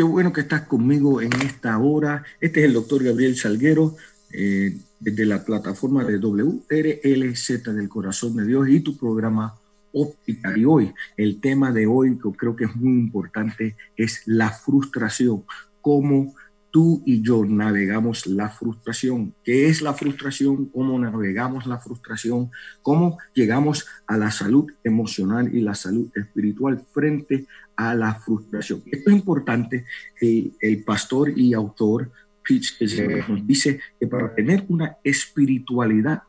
qué bueno que estás conmigo en esta hora. Este es el doctor Gabriel Salguero, eh, desde la plataforma de WRLZ del Corazón de Dios y tu programa Óptica. Y hoy, el tema de hoy, que creo que es muy importante, es la frustración. Cómo tú y yo navegamos la frustración. ¿Qué es la frustración? ¿Cómo navegamos la frustración? ¿Cómo llegamos a la salud emocional y la salud espiritual frente a la frustración? Esto es importante. El, el pastor y autor Pitch nos dice que para tener una espiritualidad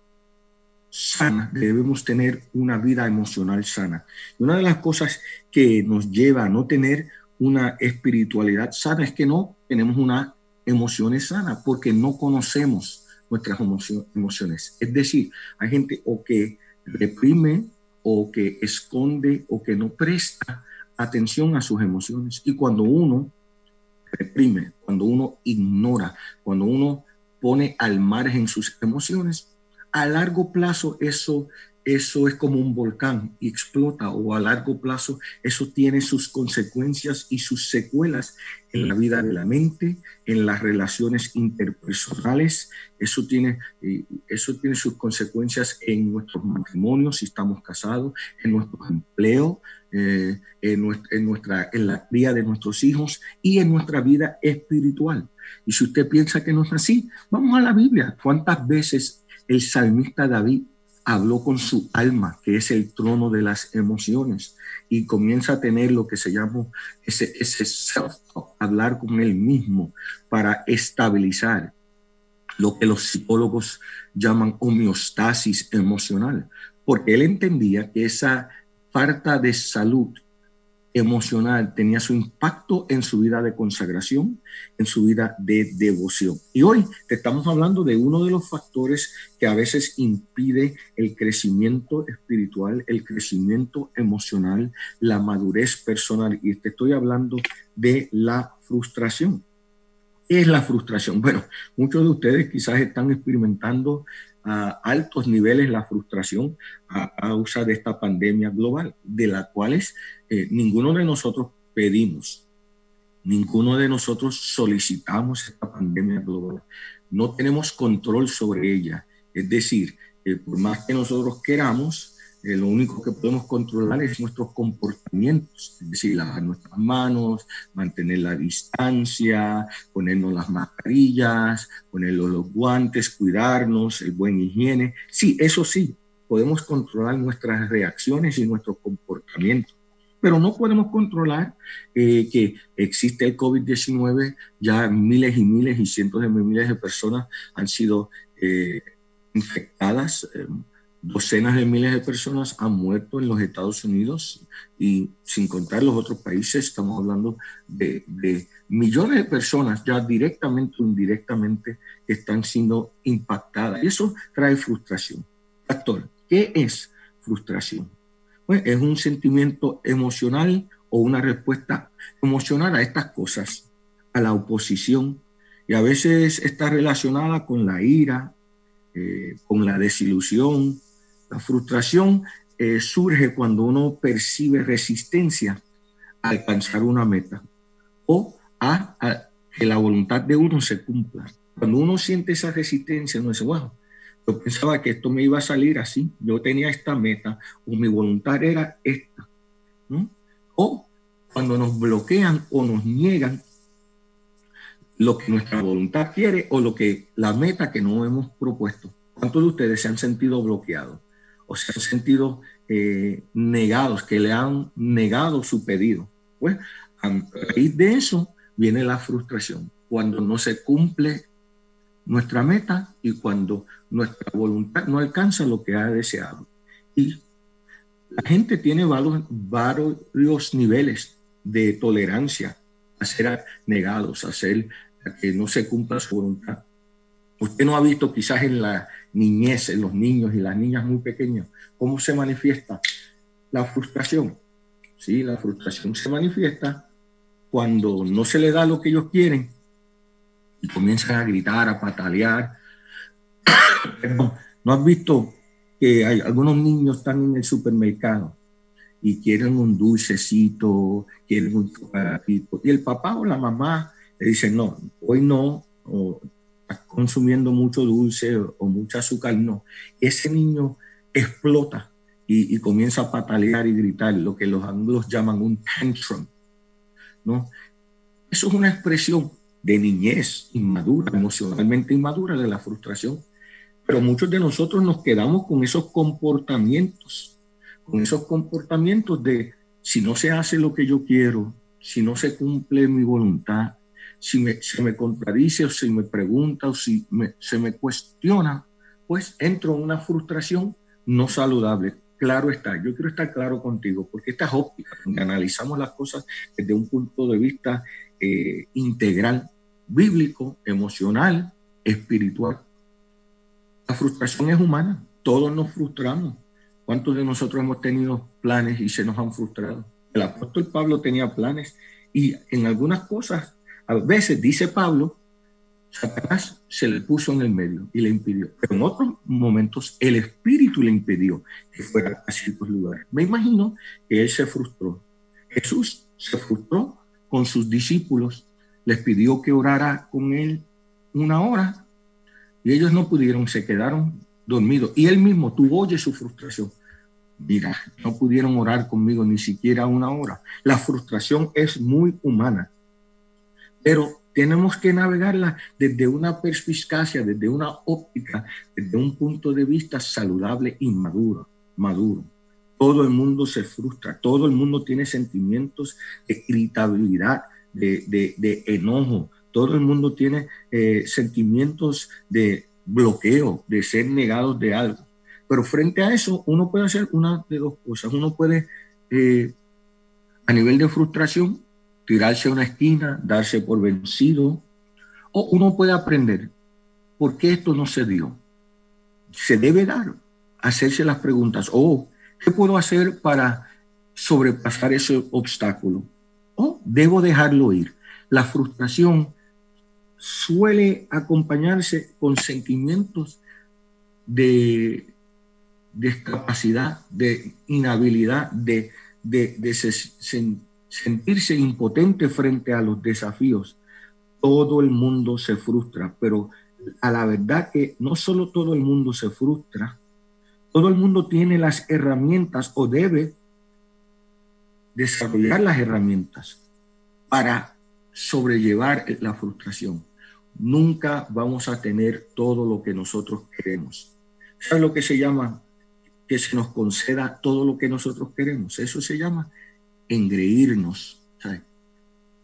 sana debemos tener una vida emocional sana. Y una de las cosas que nos lleva a no tener una espiritualidad sana es que no tenemos una emociones sana porque no conocemos nuestras emociones. Es decir, hay gente o que reprime o que esconde o que no presta atención a sus emociones. Y cuando uno reprime, cuando uno ignora, cuando uno pone al margen sus emociones, a largo plazo eso eso es como un volcán y explota o a largo plazo eso tiene sus consecuencias y sus secuelas en la vida de la mente, en las relaciones interpersonales, eso tiene, eso tiene sus consecuencias en nuestros matrimonios si estamos casados, en nuestro empleo, eh, en, nuestra, en, nuestra, en la cría de nuestros hijos y en nuestra vida espiritual. Y si usted piensa que no es así, vamos a la Biblia. ¿Cuántas veces el salmista David habló con su alma, que es el trono de las emociones, y comienza a tener lo que se llama ese, ese self hablar con él mismo para estabilizar lo que los psicólogos llaman homeostasis emocional, porque él entendía que esa falta de salud emocional tenía su impacto en su vida de consagración, en su vida de devoción. Y hoy te estamos hablando de uno de los factores que a veces impide el crecimiento espiritual, el crecimiento emocional, la madurez personal. Y te estoy hablando de la frustración. ¿Qué es la frustración? Bueno, muchos de ustedes quizás están experimentando a altos niveles la frustración a causa de esta pandemia global, de la cuales eh, ninguno de nosotros pedimos, ninguno de nosotros solicitamos esta pandemia global. No tenemos control sobre ella. Es decir, eh, por más que nosotros queramos, eh, lo único que podemos controlar es nuestros comportamientos, es decir, lavar nuestras manos, mantener la distancia, ponernos las mascarillas, ponernos los guantes, cuidarnos, el buen higiene. Sí, eso sí, podemos controlar nuestras reacciones y nuestros comportamientos, pero no podemos controlar eh, que existe el COVID-19, ya miles y miles y cientos de miles de personas han sido eh, infectadas docenas de miles de personas han muerto en los Estados Unidos y sin contar los otros países, estamos hablando de, millones de personas ya directamente o indirectamente que están siendo impactadas. Y eso trae frustración. Pastor, ¿qué es frustración? Pues es un sentimiento emocional o una respuesta emocional a estas cosas, a la oposición, y a veces está relacionada con la ira, eh, con la desilusión, la frustración eh, surge cuando uno percibe resistencia a alcanzar una meta o a, que la voluntad de uno se cumpla. Cuando uno siente esa resistencia, uno dice, bueno, yo pensaba que esto me iba a salir así, yo tenía esta meta o mi voluntad era esta. O cuando nos bloquean o nos niegan lo que nuestra voluntad quiere o lo que la meta que no hemos propuesto. ¿Cuántos de ustedes se han sentido bloqueados? o se han sentido eh, negados, que le han negado su pedido. Pues a raíz de eso viene la frustración, cuando no se cumple nuestra meta y cuando nuestra voluntad no alcanza lo que ha deseado. Y la gente tiene varios, varios niveles de tolerancia a ser negados, a, ser, que no se cumpla su voluntad. Usted no ha visto quizás en la niñez, en los niños y las niñas muy pequeños, cómo se manifiesta la frustración. Sí, la frustración se manifiesta cuando no se le da lo que ellos quieren y comienzan a gritar, a patalear. ¿No has visto que hay, algunos niños están en el supermercado y quieren un dulcecito, quieren un chocolatito. Y el papá o la mamá le dicen, no, hoy no, o estás consumiendo mucho dulce o mucho azúcar, no. Ese niño explota y, comienza a patalear y gritar, lo que los anglos llaman un tantrum, ¿no? Eso es una expresión de niñez inmadura, emocionalmente inmadura de la frustración. Pero muchos de nosotros nos quedamos con esos comportamientos, con esos comportamientos de si no se hace lo que yo quiero, si no se cumple mi voluntad, si me, se me contradice o si me pregunta o si se me cuestiona, pues entro en una frustración no saludable. Claro está, yo quiero estar claro contigo, porque esta es óptica, analizamos las cosas desde un punto de vista eh, integral, bíblico, emocional, espiritual. La frustración es humana, todos nos frustramos. ¿Cuántos de nosotros hemos tenido planes y se nos han frustrado? El apóstol Pablo tenía planes y en algunas cosas a veces, dice Pablo, Satanás se le puso en el medio y le impidió. Pero en otros momentos el Espíritu le impidió que fuera a ciertos lugares. Me imagino que él se frustró. Jesús se frustró con sus discípulos, les pidió que orara con él una hora y ellos no pudieron, se quedaron dormidos. Y él mismo, tú oyes su frustración. Mira, no pudieron orar conmigo ni siquiera una hora. La frustración es muy humana pero tenemos que navegarla desde una perspicacia, desde una óptica, desde un punto de vista saludable y maduro, maduro. Todo el mundo se frustra, todo el mundo tiene sentimientos de irritabilidad, de, enojo, todo el mundo tiene eh, sentimientos de bloqueo, de ser negados de algo. Pero frente a eso, uno puede hacer una de dos cosas. Uno puede, eh, a nivel de frustración, tirarse a una esquina, darse por vencido, o uno puede aprender por qué esto no se dio. Se debe dar, hacerse las preguntas, o ¿qué puedo hacer para sobrepasar ese obstáculo? Debo dejarlo ir. La frustración suele acompañarse con sentimientos de discapacidad, de inhabilidad, de, sentirse impotente frente a los desafíos. Todo el mundo se frustra, pero a la verdad que no solo todo el mundo se frustra, todo el mundo tiene las herramientas o debe desarrollar las herramientas para sobrellevar la frustración. Nunca vamos a tener todo lo que nosotros queremos. ¿Sabes lo que se llama? Que se nos conceda todo lo que nosotros queremos. Eso se llama engreírnos.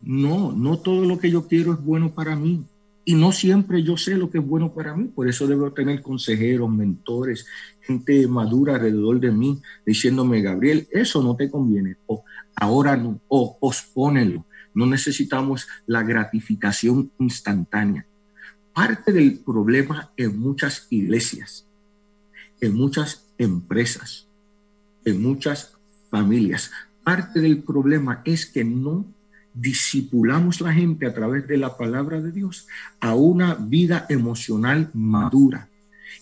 No, no todo lo que yo quiero es bueno para mí. Y no siempre yo sé lo que es bueno para mí. Por eso debo tener consejeros, mentores, gente madura alrededor de mí, diciéndome, Gabriel, eso no te conviene. O ahora no. O pospónelo. No necesitamos la gratificación instantánea. Parte del problema en muchas iglesias, en muchas empresas, en muchas familias, parte del problema es que no disipulamos la gente a través de la palabra de Dios a una vida emocional madura.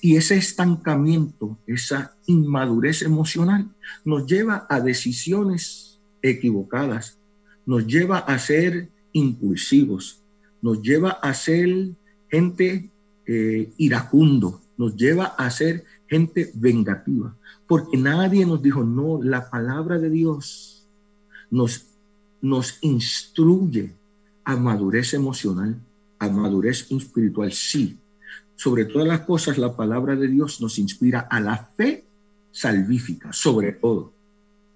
Y ese estancamiento, esa inmadurez emocional, nos lleva a decisiones equivocadas, nos lleva a ser impulsivos, nos lleva a ser gente eh, iracundo, nos lleva a ser gente vengativa, porque nadie nos dijo, no, la palabra de Dios nos, nos instruye a madurez emocional, a madurez espiritual, sí. Sobre todas las cosas, la palabra de Dios nos inspira a la fe salvífica, sobre todo.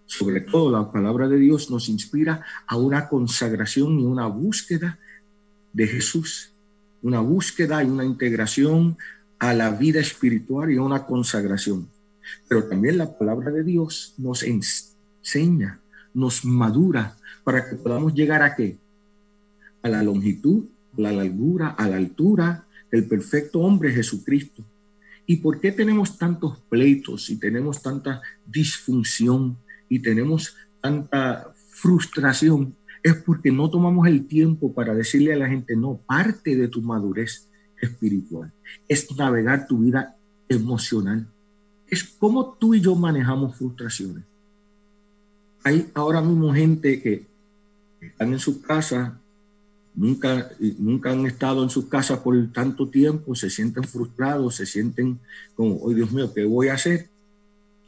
Sobre todo, la palabra de Dios nos inspira a una consagración y una búsqueda de Jesús, una búsqueda y una integración a la vida espiritual y a una consagración. Pero también la palabra de Dios nos enseña nos madura para que podamos llegar a qué? A la longitud, a la largura, a la altura del perfecto hombre Jesucristo. ¿Y por qué tenemos tantos pleitos y tenemos tanta disfunción y tenemos tanta frustración? Es porque no tomamos el tiempo para decirle a la gente, no, parte de tu madurez espiritual es navegar tu vida emocional. Es como tú y yo manejamos frustraciones hay ahora mismo gente que están en su casa, nunca, nunca han estado en sus casas por tanto tiempo, se sienten frustrados, se sienten como, oh Dios mío, ¿qué voy a hacer?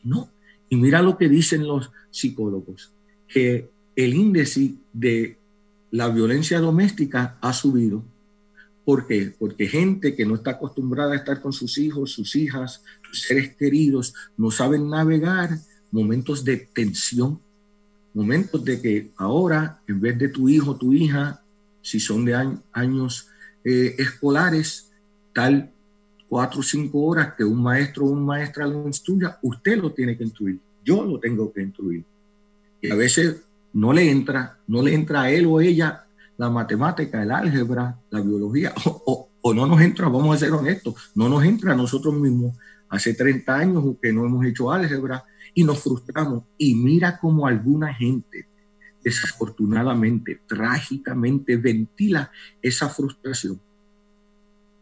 No. Y mira lo que dicen los psicólogos, que el índice de la violencia doméstica ha subido. ¿Por qué? Porque gente que no está acostumbrada a estar con sus hijos, sus hijas, sus seres queridos, no saben navegar momentos de tensión, momentos de que ahora, en vez de tu hijo, tu hija, si son de años eh, escolares, tal cuatro o cinco horas que un maestro o una maestra lo instruya, usted lo tiene que instruir, yo lo tengo que instruir. Y a veces no le entra, no le entra a él o ella la matemática, el álgebra, la biología, o, o no nos entra, vamos a ser honestos, no nos entra a nosotros mismos. Hace 30 años que no hemos hecho álgebra y nos frustramos. Y mira cómo alguna gente, desafortunadamente, trágicamente, ventila esa frustración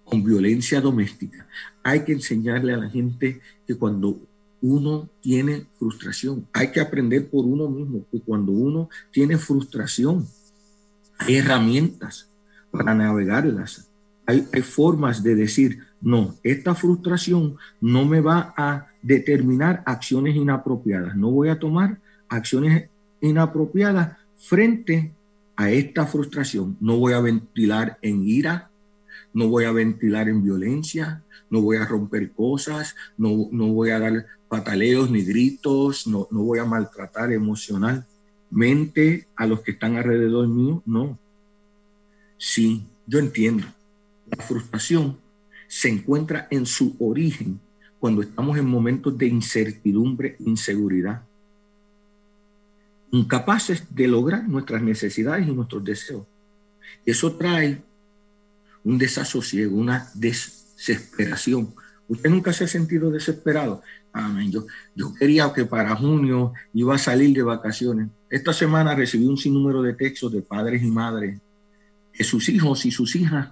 con violencia doméstica. Hay que enseñarle a la gente que cuando uno tiene frustración, hay que aprender por uno mismo que cuando uno tiene frustración, hay herramientas para navegarlas. Hay, hay formas de decir, no, esta frustración no me va a determinar acciones inapropiadas. No voy a tomar acciones inapropiadas frente a esta frustración. No voy a ventilar en ira, no voy a ventilar en violencia, no voy a romper cosas, no, no voy a dar pataleos ni gritos, no, no voy a maltratar emocionalmente a los que están alrededor mío. No. Sí, yo entiendo. La frustración se encuentra en su origen cuando estamos en momentos de incertidumbre, inseguridad, incapaces de lograr nuestras necesidades y nuestros deseos. Eso trae un desasosiego, una desesperación. ¿Usted nunca se ha sentido desesperado? Amén. Yo, yo quería que para junio iba a salir de vacaciones. Esta semana recibí un sinnúmero de textos de padres y madres que sus hijos y sus hijas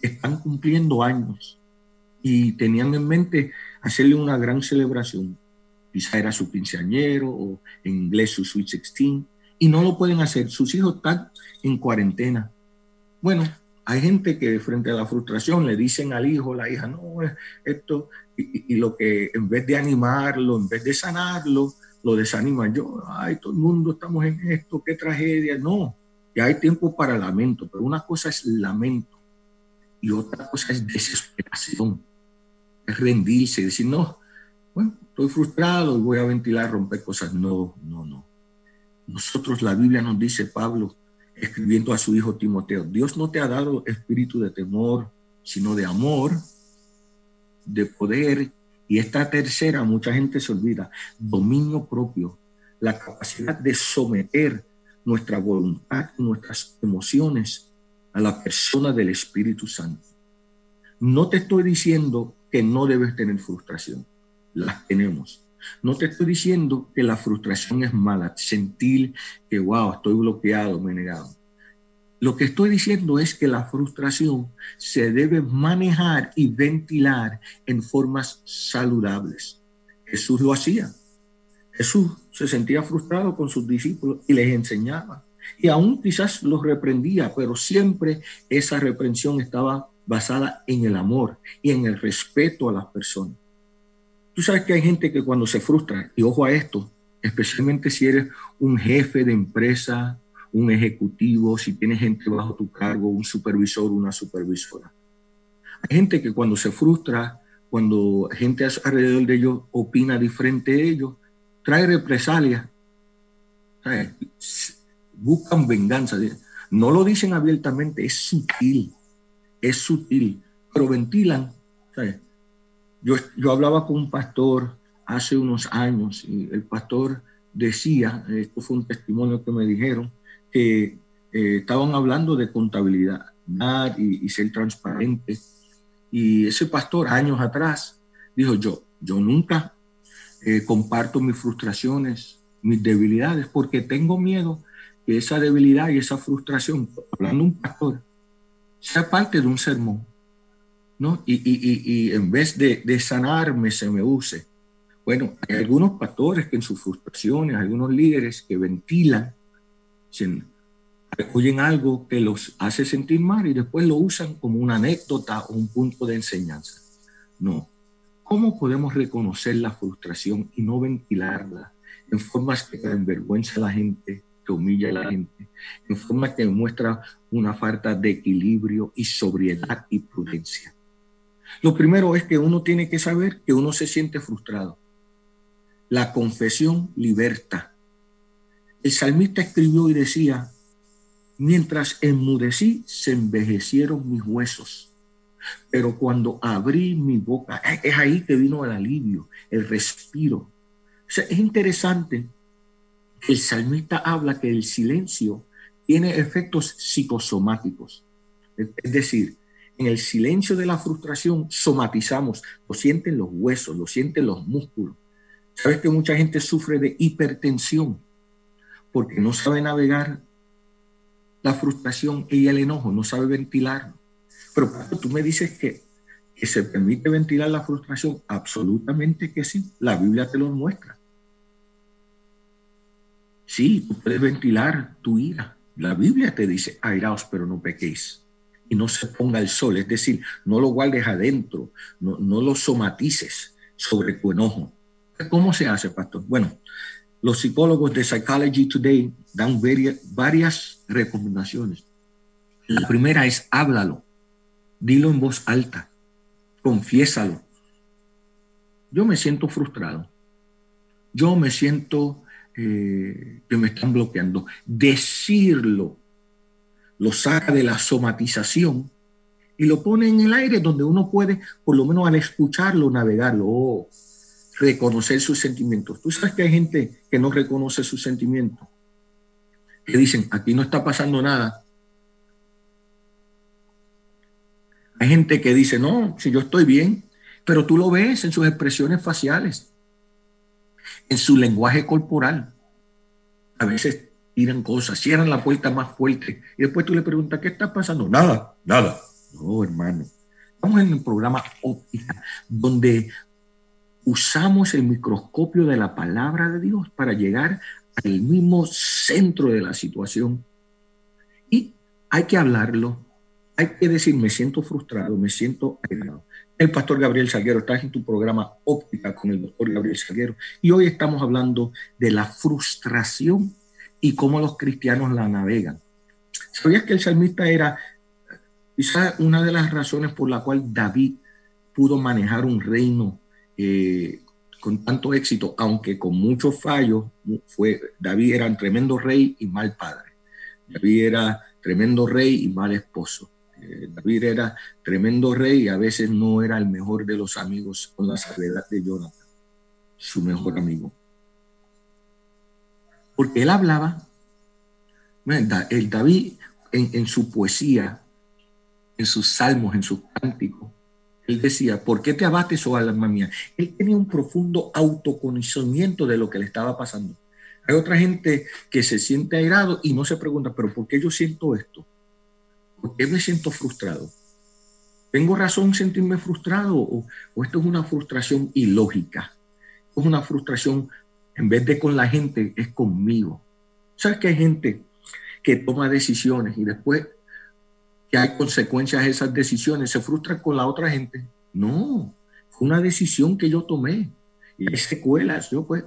están cumpliendo años y tenían en mente hacerle una gran celebración. Quizá era su quinceañero o en inglés su Sweet Sixteen y no lo pueden hacer. Sus hijos están en cuarentena. Bueno, hay gente que frente a la frustración le dicen al hijo, la hija, no, esto, y, y, lo que en vez de animarlo, en vez de sanarlo, lo desanima. Yo, ay, todo el mundo estamos en esto, qué tragedia. No, ya hay tiempo para lamento, pero una cosa es lamento y otra cosa es desesperación rendirse y decir, no, bueno, estoy frustrado y voy a ventilar, romper cosas. No, no, no. Nosotros, la Biblia nos dice, Pablo, escribiendo a su hijo Timoteo, Dios no te ha dado espíritu de temor, sino de amor, de poder. Y esta tercera, mucha gente se olvida, dominio propio, la capacidad de someter nuestra voluntad y nuestras emociones a la persona del Espíritu Santo. No te estoy diciendo que no debes tener frustración. Las tenemos. No te estoy diciendo que la frustración es mala, sentir que, wow, estoy bloqueado, me negado. Lo que estoy diciendo es que la frustración se debe manejar y ventilar en formas saludables. Jesús lo hacía. Jesús se sentía frustrado con sus discípulos y les enseñaba. Y aún quizás los reprendía, pero siempre esa reprensión estaba basada en el amor y en el respeto a las personas. Tú sabes que hay gente que cuando se frustra, y ojo a esto, especialmente si eres un jefe de empresa, un ejecutivo, si tienes gente bajo tu cargo, un supervisor, una supervisora. Hay gente que cuando se frustra, cuando gente alrededor de ellos opina diferente de ellos, trae represalias, buscan venganza. No lo dicen abiertamente, es sutil es sutil, pero ventilan. Yo, yo hablaba con un pastor hace unos años y el pastor decía, esto fue un testimonio que me dijeron, que eh, estaban hablando de contabilidad y, ser transparente. Y ese pastor años atrás dijo, yo, yo nunca eh, comparto mis frustraciones, mis debilidades, porque tengo miedo que esa debilidad y esa frustración, hablando un pastor, sea parte de un sermón, ¿no? Y, y, y, en vez de, de, sanarme, se me use Bueno, hay algunos pastores que en sus frustraciones, algunos líderes que ventilan, oyen algo que los hace sentir mal y después lo usan como una anécdota o un punto de enseñanza. No. ¿Cómo podemos reconocer la frustración y no ventilarla en formas que envergüenza a la gente, que humilla a la gente, en formas que demuestra una falta de equilibrio y sobriedad y prudencia? Lo primero es que uno tiene que saber que uno se siente frustrado. La confesión liberta. El salmista escribió y decía, Mientras enmudecí, se envejecieron mis huesos. Pero cuando abrí mi boca, es ahí que vino el alivio, el respiro. es interesante el salmista habla que el silencio tiene efectos psicosomáticos. Es decir, en el silencio de la frustración somatizamos, lo sienten los huesos, lo sienten los músculos. Sabes que mucha gente sufre de hipertensión porque no sabe navegar la frustración y el enojo, no sabe ventilarlo. Pero tú me dices que, que se permite ventilar la frustración, absolutamente que sí, la Biblia te lo muestra. Sí, tú puedes ventilar tu ira. La Biblia te dice, airaos, pero no pequéis. Y no se ponga el sol, es decir, no lo guardes adentro, no, lo somatices sobre tu enojo. ¿Cómo se hace, pastor? Bueno, los psicólogos de Psychology Today dan varias, recomendaciones. La primera es háblalo, dilo en voz alta, confiésalo. Yo me siento frustrado. Yo me siento eh, que me están bloqueando. Decirlo lo saca de la somatización y lo pone en el aire donde uno puede, por lo menos al escucharlo, navegarlo. Oh, reconocer sus sentimientos. Tú sabes que hay gente que no reconoce sus sentimientos, que dicen, aquí no está pasando nada. Hay gente que dice, no, si yo estoy bien, pero tú lo ves en sus expresiones faciales, en su lenguaje corporal. A veces tiran cosas, cierran la puerta más fuerte y después tú le preguntas, ¿qué está pasando? Nada, nada. No, hermano. Estamos en un programa óptica donde usamos el microscopio de la palabra de Dios para llegar al mismo centro de la situación. Y hay que hablarlo, hay que decir, me siento frustrado, me siento aislado. El pastor Gabriel Salguero, estás en tu programa Óptica con el doctor Gabriel Salguero y hoy estamos hablando de la frustración y cómo los cristianos la navegan. ¿Sabías que el salmista era quizá una de las razones por la cual David pudo manejar un reino eh, con tanto éxito, aunque con muchos fallos, fue, David era un tremendo rey y mal padre. David era tremendo rey y mal esposo. Eh, David era tremendo rey y a veces no era el mejor de los amigos con la salvedad de Jonathan, su mejor amigo. Porque él hablaba, el David en, en su poesía, en sus salmos, en sus cánticos, él decía, ¿por qué te abates, oh alma mía? Él tenía un profundo autoconocimiento de lo que le estaba pasando. Hay otra gente que se siente airado y no se pregunta, pero ¿por qué yo siento esto? ¿Por qué me siento frustrado? ¿Tengo razón en sentirme frustrado o, esto es una frustración ilógica? Es una frustración, en vez de con la gente, es conmigo. ¿Sabes que hay gente que toma decisiones y después que hay consecuencias a esas decisiones, se frustran con la otra gente. No, fue una decisión que yo tomé y hay secuelas. Yo pues,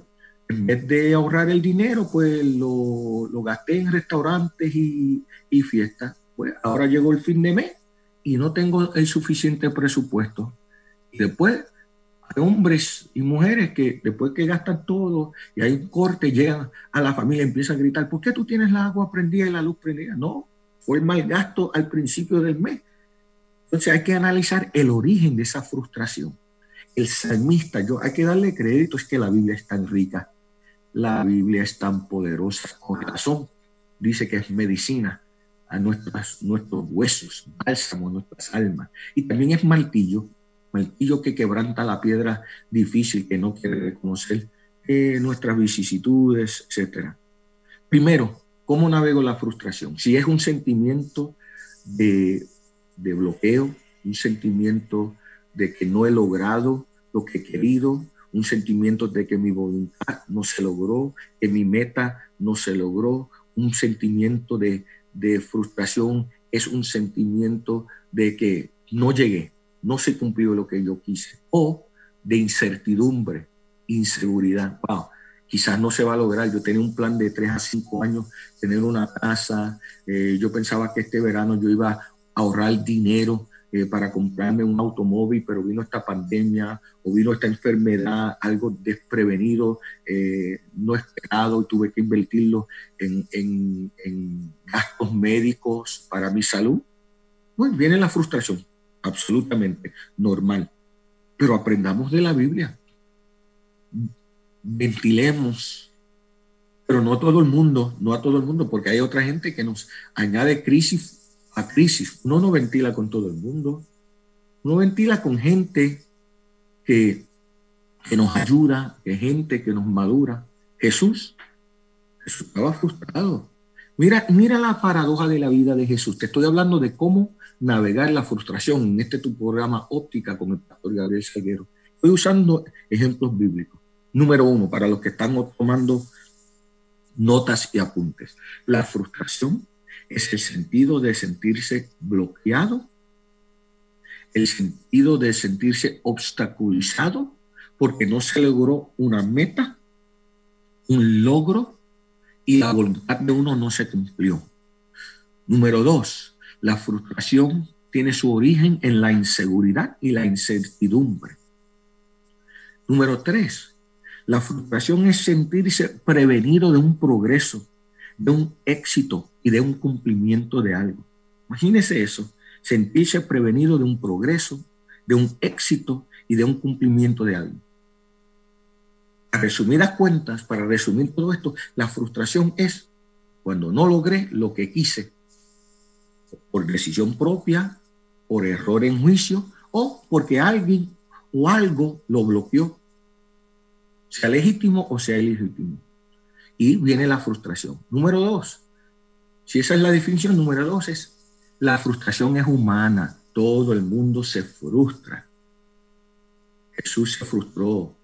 en vez de ahorrar el dinero, pues lo, gasté en restaurantes y fiestas. Pues ahora llegó el fin de mes y no tengo el suficiente presupuesto. Y después hay hombres y mujeres que después que gastan todo y hay un corte, llegan a la familia y empiezan a gritar, ¿por qué tú tienes la agua prendida y la luz prendida? No, fue el mal gasto al principio del mes. Entonces hay que analizar el origen de esa frustración. El salmista, yo hay que darle crédito, es que la Biblia es tan rica, la Biblia es tan poderosa, con razón, dice que es medicina a nuestros huesos, bálsamo a nuestras almas. Y también es martillo, martillo que quebranta la piedra difícil que no quiere reconocer eh, nuestras vicisitudes, etc. Primero, ¿Cómo navego la frustración? Si es un sentimiento de, bloqueo, un sentimiento de que no he logrado lo que he querido, un sentimiento de que mi voluntad no se logró, que mi meta no se logró, un sentimiento de, de frustración, es un sentimiento de que no llegué, no se cumplió lo que yo quise, o de incertidumbre, inseguridad. Wow, quizás no se va a lograr. Yo tenía un plan de tres a cinco años, tener una casa. Eh, yo pensaba que este verano yo iba a ahorrar dinero eh, para comprarme un automóvil, pero vino esta pandemia o vino esta enfermedad, algo desprevenido, eh, no esperado, y tuve que invertirlo en, en gastos médicos para mi salud. Pues viene la frustración, absolutamente normal. Pero aprendamos de la Biblia ventilemos, pero no a todo el mundo, no a todo el mundo, porque hay otra gente que nos añade crisis a crisis. Uno no ventila con todo el mundo, uno ventila con gente que, que nos ayuda, que gente que nos madura. Jesús, Jesús estaba frustrado. Mira, mira la paradoja de la vida de Jesús. Te estoy hablando de cómo navegar la frustración en este tu programa óptica con el pastor Gabriel Seguero. Estoy usando ejemplos bíblicos. Número uno, para los que están tomando notas y apuntes. La frustración es el sentido de sentirse bloqueado, el sentido de sentirse obstaculizado porque no se logró una meta, un logro y la voluntad de uno no se cumplió. Número dos, la frustración tiene su origen en la inseguridad y la incertidumbre. Número tres, la frustración es sentirse prevenido de un progreso, de un éxito y de un cumplimiento de algo. Imagínese eso, sentirse prevenido de un progreso, de un éxito y de un cumplimiento de algo. A resumidas cuentas, para resumir todo esto, la frustración es cuando no logré lo que quise, por decisión propia, por error en juicio o porque alguien o algo lo bloqueó sea legítimo o sea ilegítimo. Y viene la frustración. Número dos, si esa es la definición, número dos es, la frustración es humana, todo el mundo se frustra. Jesús se frustró,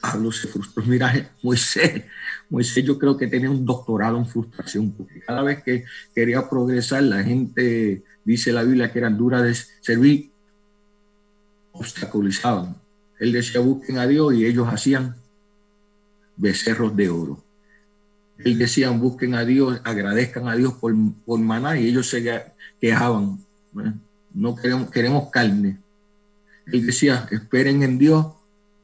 Pablo se frustró. Mira, Moisés, Moisés yo creo que tenía un doctorado en frustración, porque cada vez que quería progresar, la gente, dice la Biblia, que eran duras de servir, obstaculizaban. Él decía, busquen a Dios y ellos hacían becerros de oro. Él decía, busquen a Dios, agradezcan a Dios por, por maná y ellos se quejaban. No queremos, queremos carne. Él decía, esperen en Dios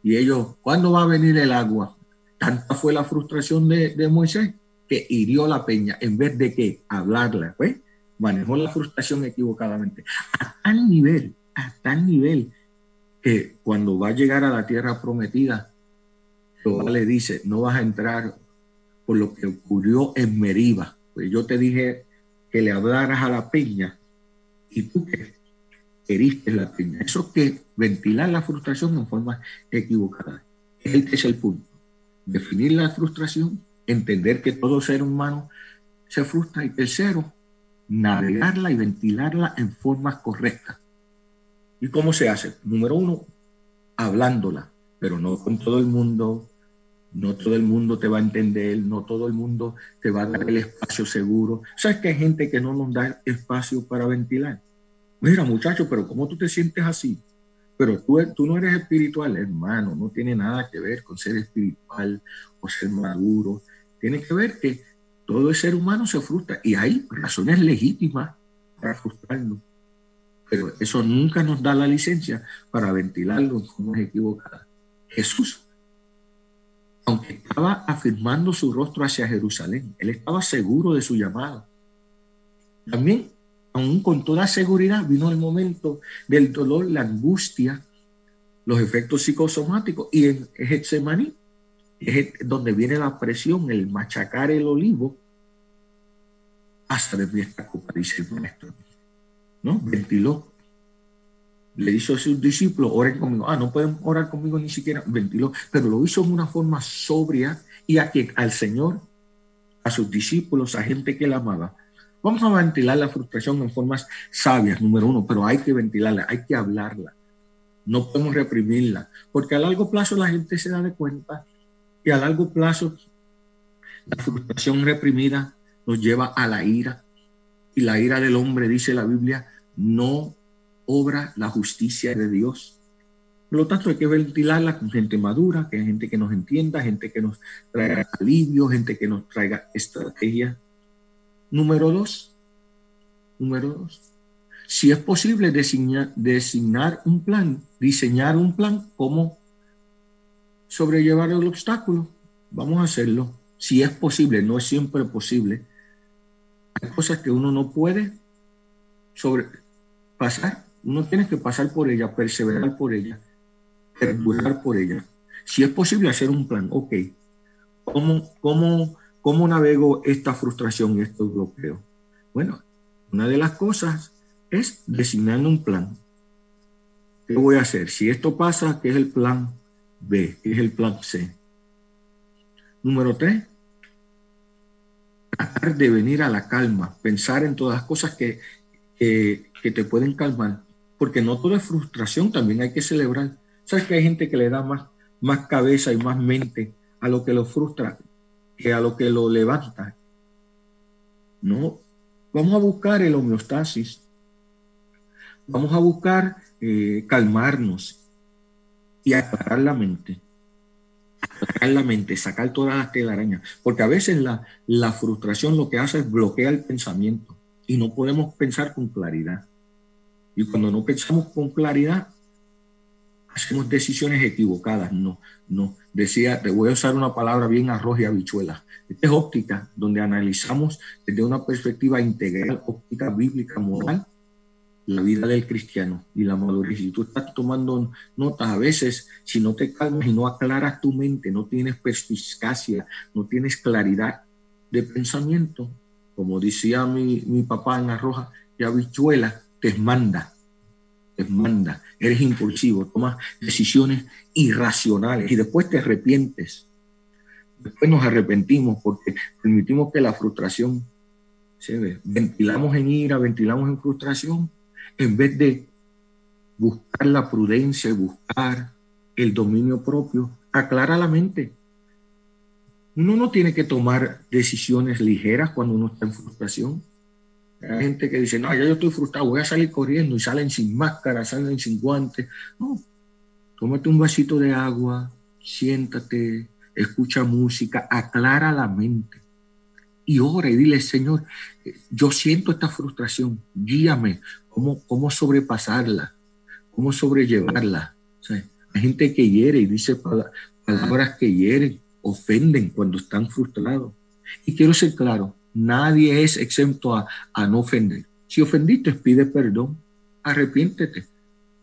y ellos, ¿cuándo va a venir el agua? Tanta fue la frustración de, Moisés que hirió la peña en vez de que hablarla, pues manejó la frustración equivocadamente. A tal nivel, a tal nivel que cuando va a llegar a la tierra prometida, Jehová le dice, no vas a entrar por lo que ocurrió en Meriba. Pues yo te dije que le hablaras a la peña y tú que heriste la peña. Eso que ventilar la frustración en forma equivocada. Este es el punto. Definir la frustración, entender que todo ser humano se frustra y tercero, navegarla y ventilarla en formas correctas. ¿Y cómo se hace? Número uno, hablándola, pero no con todo el mundo, no todo el mundo te va a entender, no todo el mundo te va a dar el espacio seguro. ¿Sabes que hay gente que no nos da espacio para ventilar? Mira, muchacho, pero ¿cómo tú te sientes así? Pero tú, tú no eres espiritual, hermano, no tiene nada que ver con ser espiritual o ser maduro. Tiene que ver que todo el ser humano se frustra y hay razones legítimas para frustrarnos. Pero eso nunca nos da la licencia para ventilarlo en formas equivocadas. Jesús aunque estaba afirmando su rostro hacia Jerusalén, él estaba seguro de su llamada. También, aún con toda seguridad, vino el momento del dolor, la angustia, los efectos psicosomáticos y en Getsemaní, donde viene la presión, el machacar el olivo, hasta de esta copa, dice el maestro. ¿No? Ventiló le hizo a sus discípulos, oren conmigo. Ah, no pueden orar conmigo ni siquiera, ventiló, pero lo hizo en una forma sobria y a que al Señor, a sus discípulos, a gente que la amaba. Vamos a ventilar la frustración en formas sabias, número uno, pero hay que ventilarla, hay que hablarla. no podemos reprimirla, porque a largo plazo la gente se da de cuenta que a largo plazo la frustración reprimida nos lleva a la ira. Y la ira del hombre, dice la Biblia, no obra la justicia de Dios. Por lo tanto, hay que ventilarla con gente madura, que gente que nos entienda, gente que nos traiga alivio, gente que nos traiga estrategia. Número dos, número dos, si es posible designar, designar un plan, diseñar un plan, cómo sobrellevar el obstáculo, vamos a hacerlo. Si es posible, no es siempre posible. Hay cosas que uno no puede sobrepasar. Uno tiene que pasar por ella, perseverar por ella, perdurar por ella. Si es posible hacer un plan, ok. ¿Cómo, cómo, cómo navego esta frustración y estos bloqueos? Bueno, una de las cosas es designando un plan. ¿Qué voy a hacer? Si esto pasa, ¿qué es el plan B? ¿Qué es el plan C? Número tres, tratar de venir a la calma, pensar en todas las cosas que, que, te pueden calmar, porque no toda frustración, también hay que celebrar. ¿Sabes que hay gente que le da más, más cabeza y más mente a lo que lo frustra que a lo que lo levanta? No, vamos a buscar el homeostasis, vamos a buscar eh, calmarnos y aclarar la mente. Aclarar la mente, sacar todas las telarañas. Porque a veces la, la frustración lo que hace es bloquear el pensamiento y no podemos pensar con claridad. Y cuando no pensamos con claridad, hacemos decisiones equivocadas. No, no. Decía, te voy a usar una palabra bien arroz y habichuela. Esta es óptica, donde analizamos desde una perspectiva integral, óptica bíblica, moral, la vida del cristiano y la madurez. Si tú estás tomando notas a veces, si no te calmas y no aclaras tu mente, no tienes perspicacia, no tienes claridad de pensamiento, como decía mi, mi papá en la roja, y habichuela, te manda, te manda, eres impulsivo, tomas decisiones irracionales y después te arrepientes. Después nos arrepentimos porque permitimos que la frustración se ve. Ventilamos en ira, ventilamos en frustración en vez de buscar la prudencia y buscar el dominio propio, aclara la mente. Uno no tiene que tomar decisiones ligeras cuando uno está en frustración. Hay gente que dice, no, ya yo estoy frustrado, voy a salir corriendo y salen sin máscara, salen sin guantes. No, tómate un vasito de agua, siéntate, escucha música, aclara la mente y ora y dile, Señor, yo siento esta frustración, guíame, cómo, cómo sobrepasarla, cómo sobrellevarla. hay gente que hiere y dice palabras que hieren, ofenden cuando están frustrados. Y quiero ser claro, nadie es exento a, no ofender. Si ofendiste, pide perdón, arrepiéntete.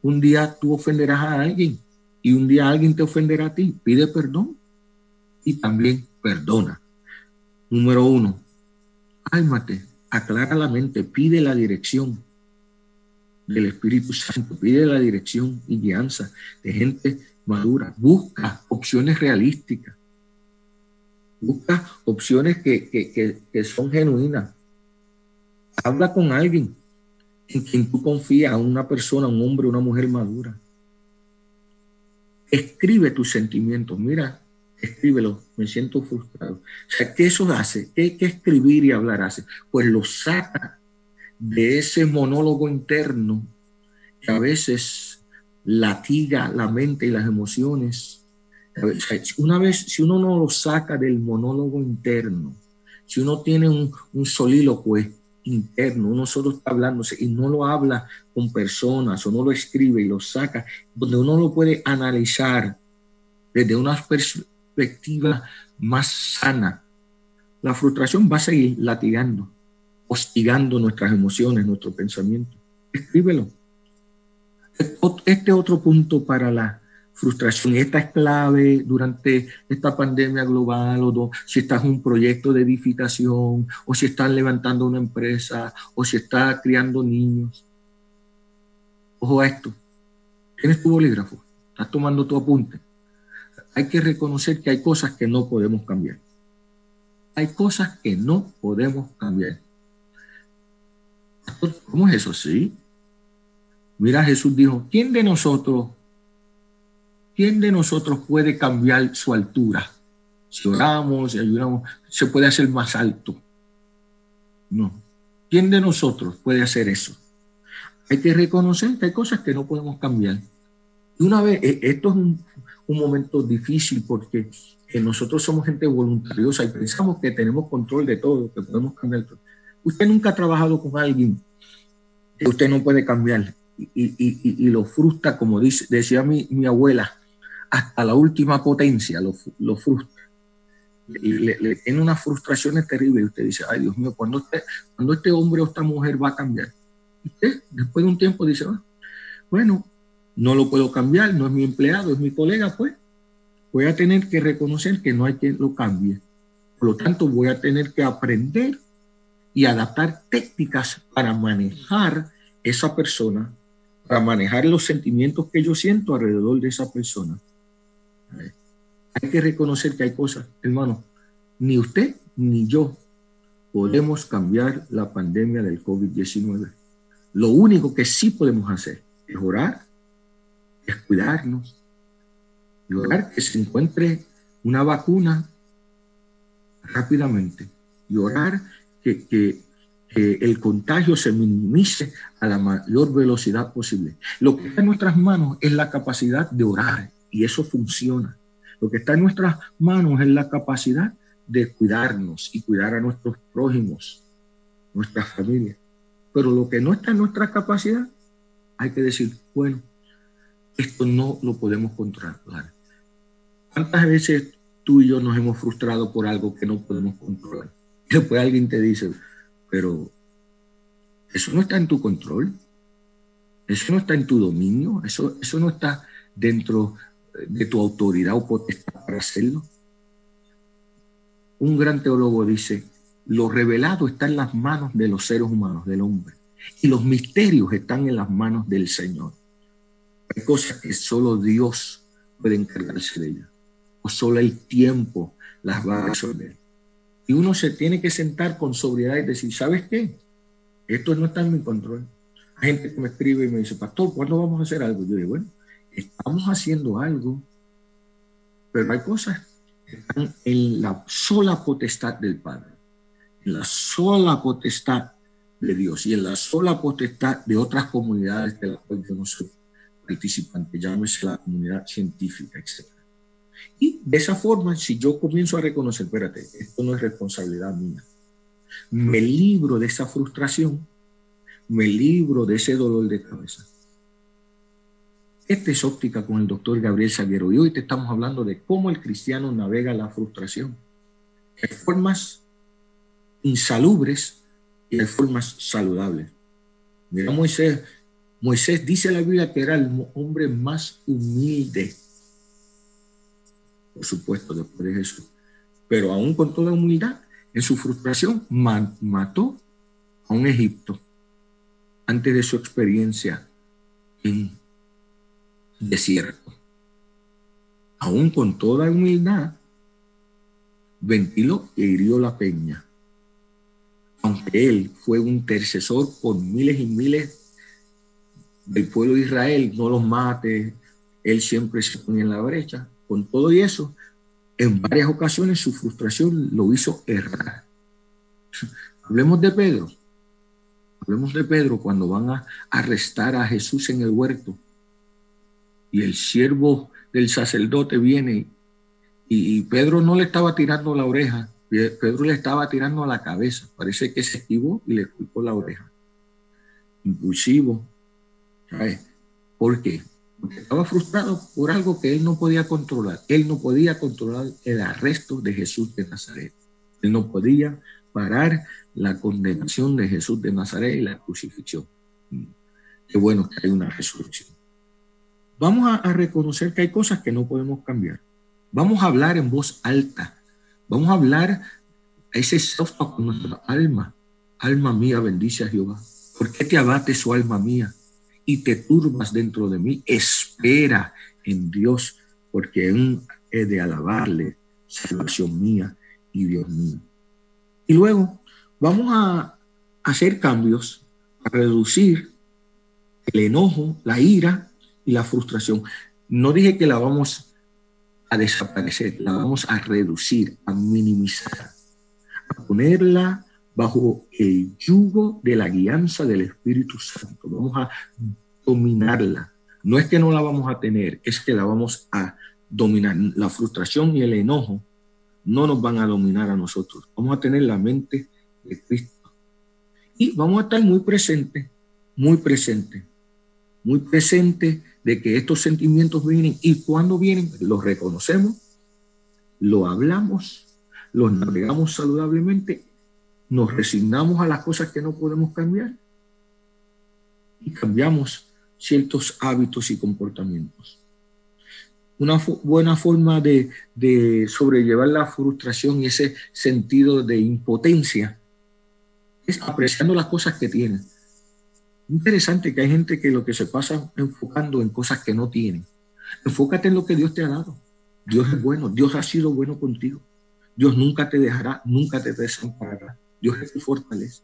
Un día tú ofenderás a alguien y un día alguien te ofenderá a ti. Pide perdón y también perdona. Número uno, cálmate, aclara la mente, pide la dirección del Espíritu Santo, pide la dirección y guianza de gente madura, busca opciones realísticas, busca opciones que, son genuinas. Habla con alguien en quien tú confías, una persona, un hombre, una mujer madura. Escribe tus sentimientos. Mira, escríbelo, me siento frustrado. O sea, ¿qué eso hace? ¿Qué, qué escribir y hablar hace? Pues lo saca de ese monólogo interno que a veces latiga la mente y las emociones. Una vez, si uno no lo saca del monólogo interno, si uno tiene un, un interno, uno solo está hablándose y no lo habla con personas o no lo escribe y lo saca, donde uno lo puede analizar desde una perspectiva más sana, la frustración va a seguir latigando, hostigando nuestras emociones, nuestro pensamiento. Escríbelo. Este otro punto para la frustración, esta es clave durante esta pandemia global, o si estás en un proyecto de edificación, o si estás levantando una empresa, o si estás criando niños. Ojo a esto. Tienes tu bolígrafo, estás tomando tu apunte hay que reconocer que hay cosas que no podemos cambiar. Hay cosas que no podemos cambiar. ¿Cómo es eso? Sí. Mira, Jesús dijo, ¿quién de nosotros ¿quién de nosotros puede cambiar su altura? Si oramos y ayudamos, se puede hacer más alto. No. ¿Quién de nosotros puede hacer eso? Hay que reconocer que hay cosas que no podemos cambiar. Y una vez, e, esto es un, momento difícil porque eh, nosotros somos gente voluntariosa y pensamos que tenemos control de todo, que podemos cambiar todo. Usted nunca ha trabajado con alguien que usted no puede cambiar y, lo frustra, como dice, decía mi, abuela, hasta la última potencia lo, lo frustra. Y le, tiene unas frustraciones terribles y usted dice, ay Dios mío, cuando este, cuando este hombre o esta mujer va a cambiar? usted después de un tiempo dice, ah, bueno, no lo puedo cambiar, no es mi empleado, es mi colega, pues voy a tener que reconocer que no hay quien lo cambie. Por lo tanto, voy a tener que aprender y adaptar técnicas para manejar esa persona, para manejar los sentimientos que yo siento alrededor de esa persona. Hay que reconocer que hay cosas, hermano, ni usted ni yo podemos cambiar la pandemia del COVID-19. Lo único que sí podemos hacer es orar, es cuidarnos, y orar que se encuentre una vacuna rápidamente, y orar que, que, el contagio se minimice a la mayor velocidad posible. Lo que está en nuestras manos es la capacidad de orar, y eso funciona. Lo que está en nuestras manos es la capacidad de cuidarnos y cuidar a nuestros prójimos, nuestras familias. Pero lo que no está en nuestra capacidad, hay que decir, bueno, esto no lo podemos controlar. ¿Cuántas veces tú y yo nos hemos frustrado por algo que no podemos controlar? Después alguien te dice, pero eso no está en tu control, eso no está en tu dominio, eso, eso no está dentro de tu autoridad o potestad para hacerlo. Un gran teólogo dice, lo revelado está en las manos de los seres humanos, del hombre. Y los misterios están en las manos del Señor. Hay cosas que solo Dios puede encargarse de ellas. O solo el tiempo las va a resolver. Y uno se tiene que sentar con sobriedad y decir, ¿sabes qué? Esto no está en mi control. Hay gente que me escribe y me dice, pastor, ¿cuándo vamos a hacer algo? Yo digo, bueno, estamos haciendo algo, pero hay cosas que están en la sola potestad del Padre en la sola potestad de Dios y en la sola potestad de otras comunidades de las cuales yo no soy participante, llámese la comunidad científica, etc. Y de esa forma, si yo comienzo a reconocer, espérate, esto no es responsabilidad mía, me libro de esa frustración, me libro de ese dolor de cabeza. Esta es óptica con el doctor Gabriel Salguero y hoy te estamos hablando de cómo el cristiano navega la frustración. De formas insalubres y de formas saludables. Mira Moisés, Moisés dice la Biblia que era el hombre más humilde, por supuesto, después de Jesús, pero aún con toda humildad, en su frustración, mató a un Egipto antes de su experiencia en desierto. Aún con toda humildad, ventiló e hirió la peña aunque él fue un intercesor por miles y miles del pueblo de Israel, no los mate, él siempre se ponía en la brecha. Con todo y eso, en varias ocasiones su frustración lo hizo errar. Hablemos de Pedro. Hablemos de Pedro cuando van a arrestar a Jesús en el huerto y el siervo del sacerdote viene y Pedro no le estaba tirando la oreja, Pedro le estaba tirando a la cabeza. Parece que se esquivó y le culpó la oreja. Impulsivo. ¿Sabes? ¿Por qué? Porque estaba frustrado por algo que él no podía controlar. Él no podía controlar el arresto de Jesús de Nazaret. Él no podía parar la condenación de Jesús de Nazaret y la crucifixión. Qué bueno que hay una resurrección. Vamos a, a reconocer que hay cosas que no podemos cambiar. Vamos a hablar en voz alta Vamos a hablar a ese sofá con nuestra alma. Alma mía, bendice a Jehová. ¿Por qué te abate su alma mía y te turbas dentro de mí? Espera en Dios, porque aún he de alabarle, salvación mía y Dios mío. Y luego vamos a hacer cambios, a reducir el enojo, la ira y la frustración. no dije que la vamos a desaparecer, la vamos a reducir, a minimizar, a ponerla bajo el yugo de la guianza del Espíritu Santo. Vamos a dominarla. No es que no la vamos a tener, es que la vamos a dominar. La frustración y el enojo no nos van a dominar a nosotros. Vamos a tener la mente de Cristo. Y vamos a estar muy presentes, muy presentes, muy presentes de que estos sentimientos vienen y cuando vienen los reconocemos, lo hablamos, los navegamos saludablemente, nos resignamos a las cosas que no podemos cambiar y cambiamos ciertos hábitos y comportamientos. Una buena forma de, sobrellevar la frustración y ese sentido de impotencia es apreciando las cosas que tienen Interesante que hay gente que lo que se pasa enfocando en cosas que no tienen. Enfócate en lo que Dios te ha dado. Dios es bueno, Dios ha sido bueno contigo. Dios nunca te dejará, nunca te desamparará. Dios es tu fortaleza.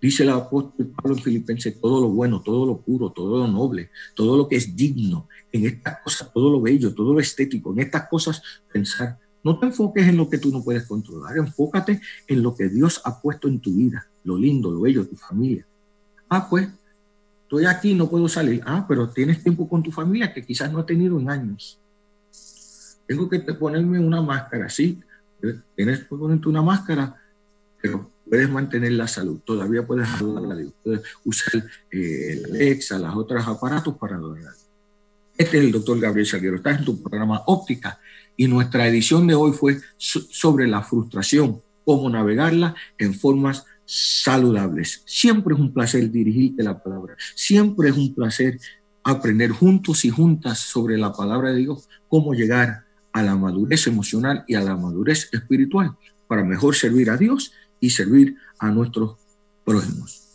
Dice el apóstol Pablo en Filipenses, todo lo bueno, todo lo puro, todo lo noble, todo lo que es digno, en estas cosas, todo lo bello, todo lo estético, en estas cosas pensar. No te enfoques en lo que tú no puedes controlar, enfócate en lo que Dios ha puesto en tu vida, lo lindo, lo bello, tu familia. Ah, pues estoy aquí, no puedo salir. Ah, pero tienes tiempo con tu familia que quizás no has tenido en años. Tengo que ponerme una máscara, sí. Tienes que ponerte una máscara, pero puedes mantener la salud. Todavía puedes Dios. Puedes usar eh, el Alexa, los otros aparatos para Dios. Este es el doctor Gabriel Salguero. Estás en tu programa Óptica y nuestra edición de hoy fue sobre la frustración, cómo navegarla en formas saludables. Siempre es un placer dirigirte la palabra. Siempre es un placer aprender juntos y juntas sobre la palabra de Dios, cómo llegar a la madurez emocional y a la madurez espiritual para mejor servir a Dios y servir a nuestros prójimos.